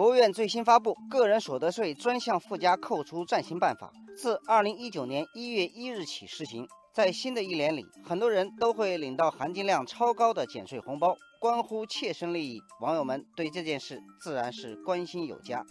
国务院最新发布《个人所得税专项附加扣除暂行办法》，自二零一九年一月一日起施行。在新的一年里，很多人都会领到含金量超高的减税红包，关乎切身利益。网友们对这件事自然是关心有加。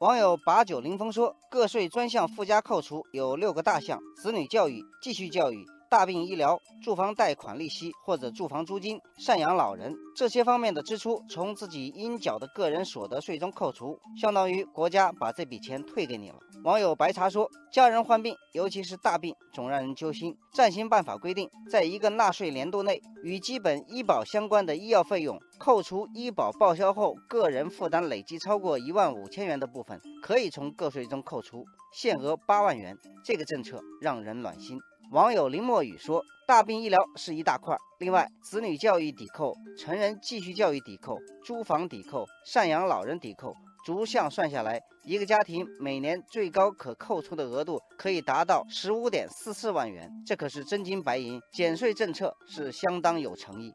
网友把酒临风说，个税专项附加扣除有六个大项：子女教育、继续教育。大病医疗、住房贷款利息或者住房租金、赡养老人这些方面的支出，从自己应缴的个人所得税中扣除，相当于国家把这笔钱退给你了。网友白茶说：“家人患病，尤其是大病，总让人揪心。暂行办法规定，在一个纳税年度内，与基本医保相关的医药费用，扣除医保报销后个人负担累计超过一万五千元的部分，可以从个税中扣除，限额八万元。这个政策让人暖心。”网友林墨雨说：“大病医疗是一大块，另外子女教育抵扣、成人继续教育抵扣、租房抵扣、赡养老人抵扣，逐项算下来，一个家庭每年最高可扣除的额度可以达到十五点四四万元，这可是真金白银，减税政策是相当有诚意。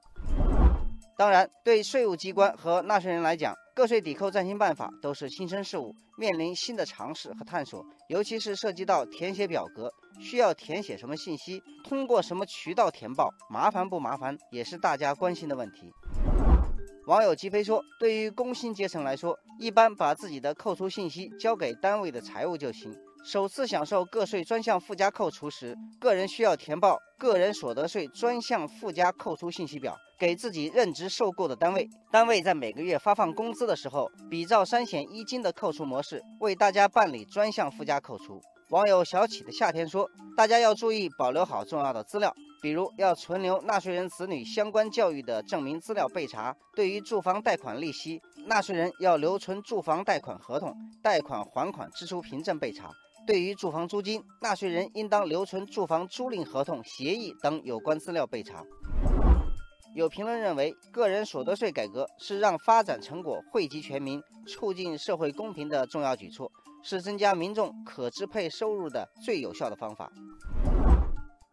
当然，对税务机关和纳税人来讲，个税抵扣暂行办法都是新生事物，面临新的尝试和探索，尤其是涉及到填写表格。”需要填写什么信息？通过什么渠道填报？麻烦不麻烦？也是大家关心的问题。网友击飞说：“对于工薪阶层来说，一般把自己的扣除信息交给单位的财务就行。首次享受个税专项附加扣除时，个人需要填报个人所得税专项附加扣除信息表，给自己任职受雇的单位。单位在每个月发放工资的时候，比照三险一金的扣除模式，为大家办理专项附加扣除。”网友小启的夏天说：“大家要注意保留好重要的资料，比如要存留纳税人子女相关教育的证明资料备查。对于住房贷款利息，纳税人要留存住房贷款合同、贷款还款支出凭证备查。对于住房租金，纳税人应当留存住房租赁合同、协议等有关资料备查。”有评论认为，个人所得税改革是让发展成果惠及全民、促进社会公平的重要举措。是增加民众可支配收入的最有效的方法。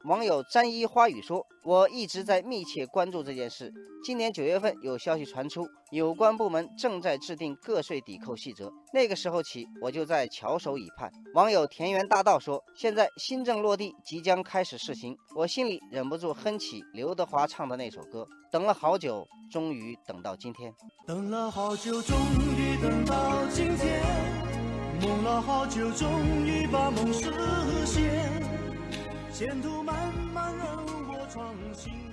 网友沾衣花语说：“我一直在密切关注这件事。今年九月份有消息传出，有关部门正在制定个税抵扣细则。那个时候起，我就在翘首以盼。”网友田园大道说：“现在新政落地，即将开始试行，我心里忍不住哼起刘德华唱的那首歌。等了好久，终于等到今天。等了好久，终于等到今天。”梦了好久，终于把梦实现。前途漫漫，任我闯新。